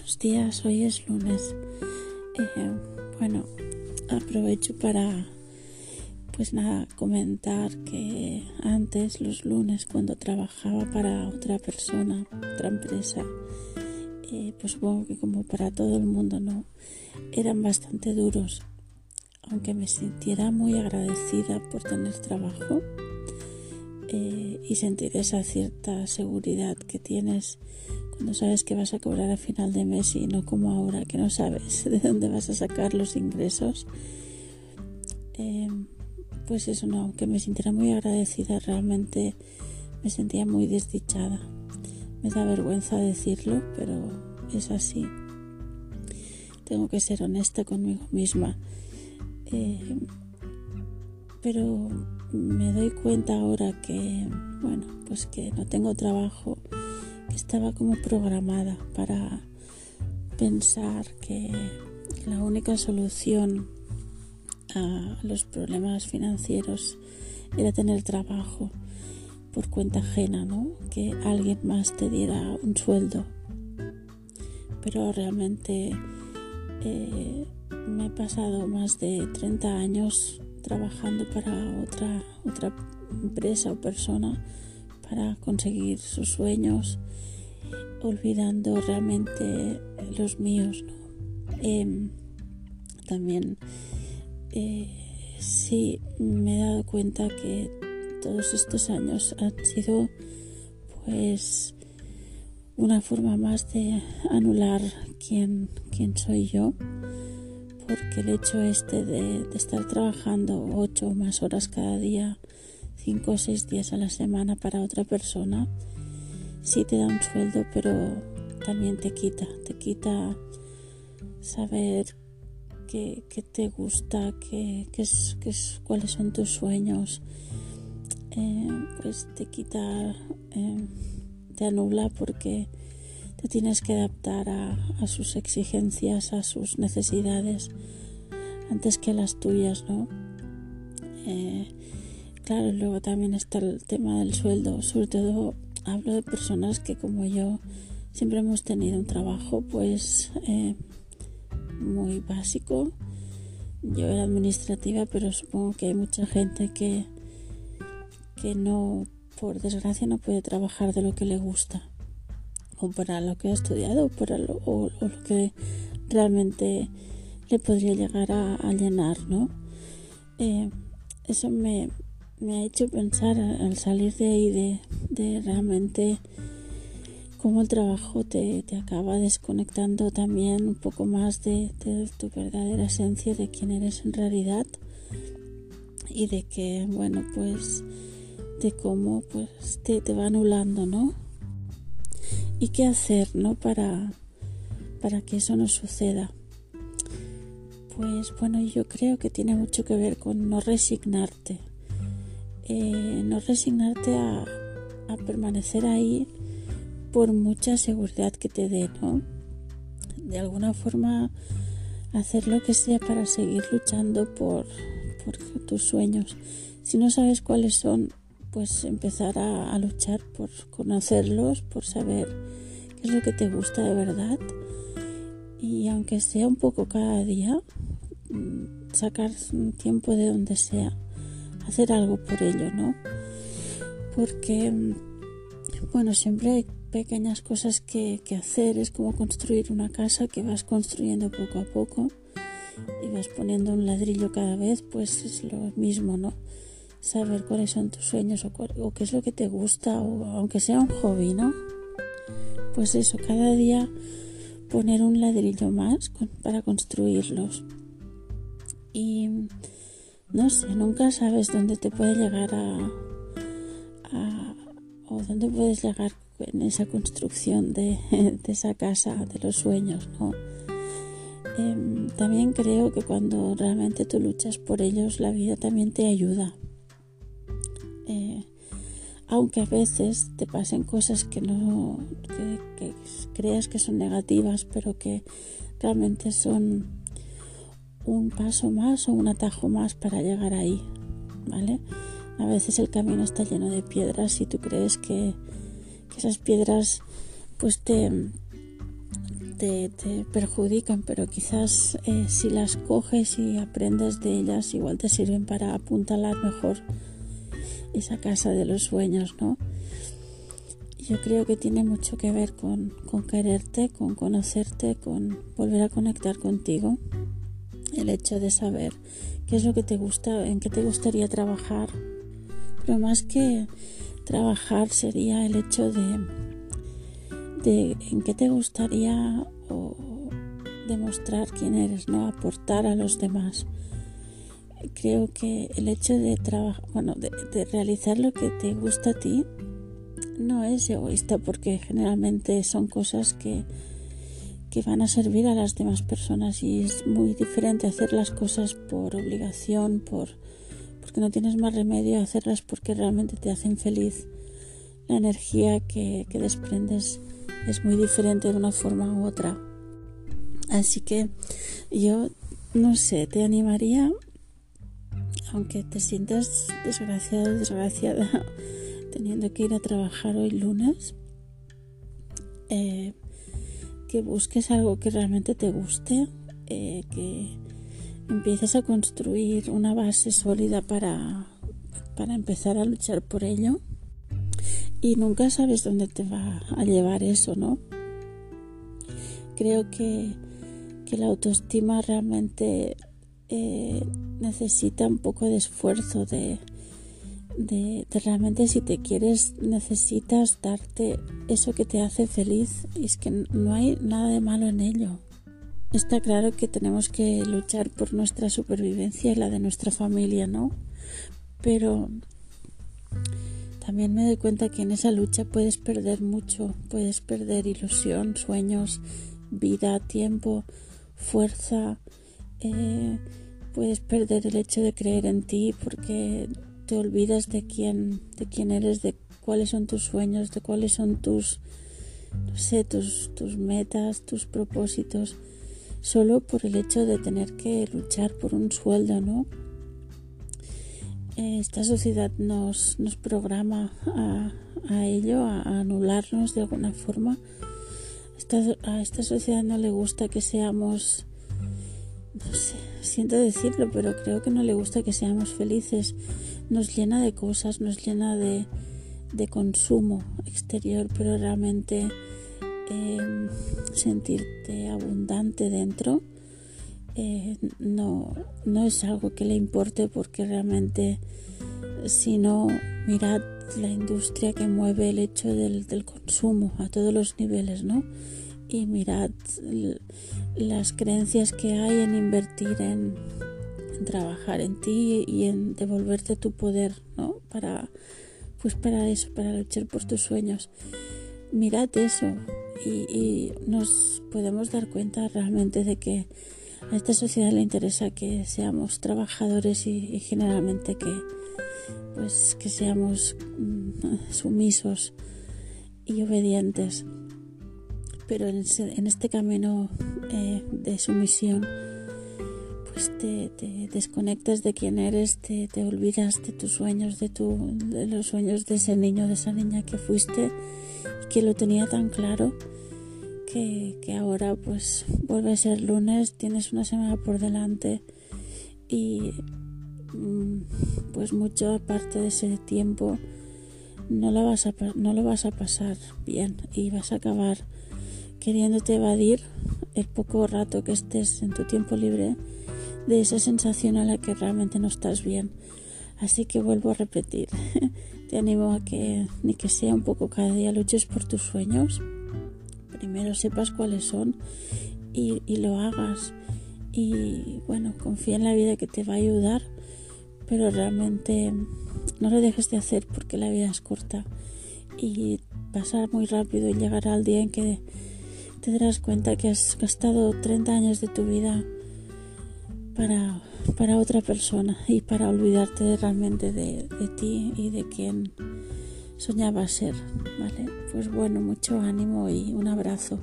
buenos días, hoy es lunes. Eh, bueno, aprovecho para, pues nada, comentar que antes, los lunes, cuando trabajaba para otra persona, otra empresa, eh, pues supongo que como para todo el mundo, ¿no? Eran bastante duros. Aunque me sintiera muy agradecida por tener trabajo y sentir esa cierta seguridad que tienes no sabes que vas a cobrar a final de mes y no como ahora que no sabes de dónde vas a sacar los ingresos. Em, pues eso no, aunque me sintiera muy agradecida, realmente me sentía muy desdichada. Me da vergüenza decirlo, pero es así. Tengo que ser honesta conmigo misma. Em, pero me doy cuenta ahora que, bueno, pues que no tengo trabajo estaba como programada para pensar que la única solución a los problemas financieros era tener trabajo por cuenta ajena, ¿no? Que alguien más te diera un sueldo. Pero realmente eh, me he pasado más de 30 años trabajando para otra, otra empresa o persona para conseguir sus sueños olvidando realmente los míos. Em, también eh, sí me he dado cuenta que todos estos años han sido pues una forma más de anular quién, quién soy yo porque el hecho este de, estar trabajando ocho o más horas cada día cinco o seis días a la semana para otra persona sí te da un sueldo, pero también te quita, te quita saber qué, te gusta, qué, es, cuáles son tus sueños, eh, pues te quita, eh, te anula porque te tienes que adaptar a, sus exigencias, a sus necesidades, antes que las tuyas, ¿no? Eh, claro, luego también está el tema del sueldo, sobre todo hablo de personas que como yo siempre hemos tenido un trabajo pues eh, muy básico. Yo era administrativa, pero supongo que hay mucha gente que, que no, por desgracia, no puede trabajar de lo que le gusta, o para lo que ha estudiado, o, para lo, o, lo que realmente le podría llegar a, llenar, ¿no? Eh, eso me, me ha hecho pensar al salir de ahí de, realmente cómo el trabajo te, acaba desconectando también un poco más de, tu verdadera esencia, de quién eres en realidad y de que, bueno, pues de cómo pues te, te va anulando, ¿no? Y qué hacer, ¿no? Para, para que eso no suceda. Pues bueno, yo creo que tiene mucho que ver con no resignarte eh, no resignarte a, permanecer ahí por mucha seguridad que te dé, ¿no? De alguna forma hacer lo que sea para seguir luchando por, tus sueños. Si no sabes cuáles son, pues empezar a, luchar por conocerlos, por saber qué es lo que te gusta de verdad. Y aunque sea un poco cada día, mm, sacar un tiempo de donde sea hacer algo por ello, ¿no? Porque, bueno, siempre hay pequeñas cosas que, hacer, es como construir una casa que vas construyendo poco a poco y vas poniendo un ladrillo cada vez, pues es lo mismo, ¿no? Saber cuáles son tus sueños o, qué es lo que te gusta, o aunque sea un hobby, ¿no? Pues eso, cada día poner un ladrillo más para construirlos. Y no sé, nunca sabes dónde te puede llegar a, o dónde puedes llegar en esa construcción de, esa casa de los sueños, ¿no? Em, también creo que cuando realmente tú luchas por ellos, la vida también te ayuda. Eh, aunque a veces te pasen cosas que no que creas que son negativas, pero que realmente son un paso más o un atajo más para llegar ahí, ¿vale? A veces el camino está lleno de piedras y tú crees que, esas piedras pues te, perjudican, pero quizás eh, si las coges y aprendes de ellas, igual te sirven para apuntalar mejor esa casa de los sueños, ¿no? Yo creo que tiene mucho que ver con, quererte, con conocerte, con volver a conectar contigo. El hecho de saber qué es lo que te gusta, en qué te gustaría trabajar. Pero más que trabajar sería el hecho de de en qué te gustaría demostrar quién eres, ¿no? Aportar a los demás. Creo que el hecho de trabajar, bueno, de, realizar lo que te gusta a ti no es egoísta porque generalmente son cosas que, que van a servir a las demás personas y es muy diferente hacer las cosas por obligación, por porque no tienes más remedio hacerlas porque realmente te hacen feliz. La energía que, que desprendes es muy diferente de una forma u otra. Así que yo, no sé, te animaría, aunque te sientas desgraciado, desgraciada, teniendo que ir a trabajar hoy lunes, eh, que busques algo que realmente te guste, eh, que empieces a construir una base sólida para, para empezar a luchar por ello y nunca sabes dónde te va a llevar eso, ¿no? Creo que, la autoestima realmente eh, necesita un poco de esfuerzo, de, de, realmente si te quieres necesitas darte eso que te hace feliz y es que no hay nada de malo en ello. Está claro que tenemos que luchar por nuestra supervivencia y la de nuestra familia, ¿no? Pero también me doy cuenta que en esa lucha puedes perder mucho, puedes perder ilusión, sueños, vida, tiempo, fuerza, eh, puedes perder el hecho de creer en ti porque te olvidas de quién, de quién eres, de cuáles son tus sueños, de cuáles son tus, no sé, tus, tus metas, tus propósitos, solo por el hecho de tener que luchar por un sueldo, ¿no? esta sociedad nos, nos programa a, ello, a, anularnos de alguna forma. a esta sociedad no le gusta que seamos, no sé, siento decirlo, pero creo que no le gusta que seamos felices. Nos llena de cosas, nos llena de, de consumo exterior, pero realmente em, sentirte abundante dentro eh, no, no es algo que le importe porque realmente si no mirad la industria que mueve el hecho del, consumo a todos los niveles, ¿no? Y mirad las creencias que hay en invertir en, trabajar en ti y en devolverte tu poder, ¿no? Para, pues para eso, para luchar por tus sueños. Mirad eso y, nos podemos dar cuenta realmente de que a esta sociedad le interesa que seamos trabajadores y, generalmente que pues que seamos mm, sumisos y obedientes pero en, este camino eh, de sumisión pues te, desconectas de quién eres te, te, olvidas de tus sueños de, tu, de los sueños de ese niño de esa niña que fuiste que lo tenía tan claro que, ahora pues vuelve a ser lunes, tienes una semana por delante y mm, pues mucho parte de ese tiempo no lo vas a, no lo vas a pasar bien y vas a acabar queriéndote evadir el poco rato que estés en tu tiempo libre de esa sensación a la que realmente no estás bien. Así que vuelvo a repetir, te animo a que ni que sea un poco cada día luches por tus sueños primero sepas cuáles son y, lo hagas. Y bueno, confía en la vida que te va a ayudar, pero realmente no lo dejes de hacer porque la vida es corta y pasar muy rápido y llegará al día en que te darás cuenta que has gastado 30 años de tu vida para, para otra persona y para olvidarte realmente de, de ti y de quien soñaba ser, ¿vale? Pues bueno, mucho ánimo y un abrazo.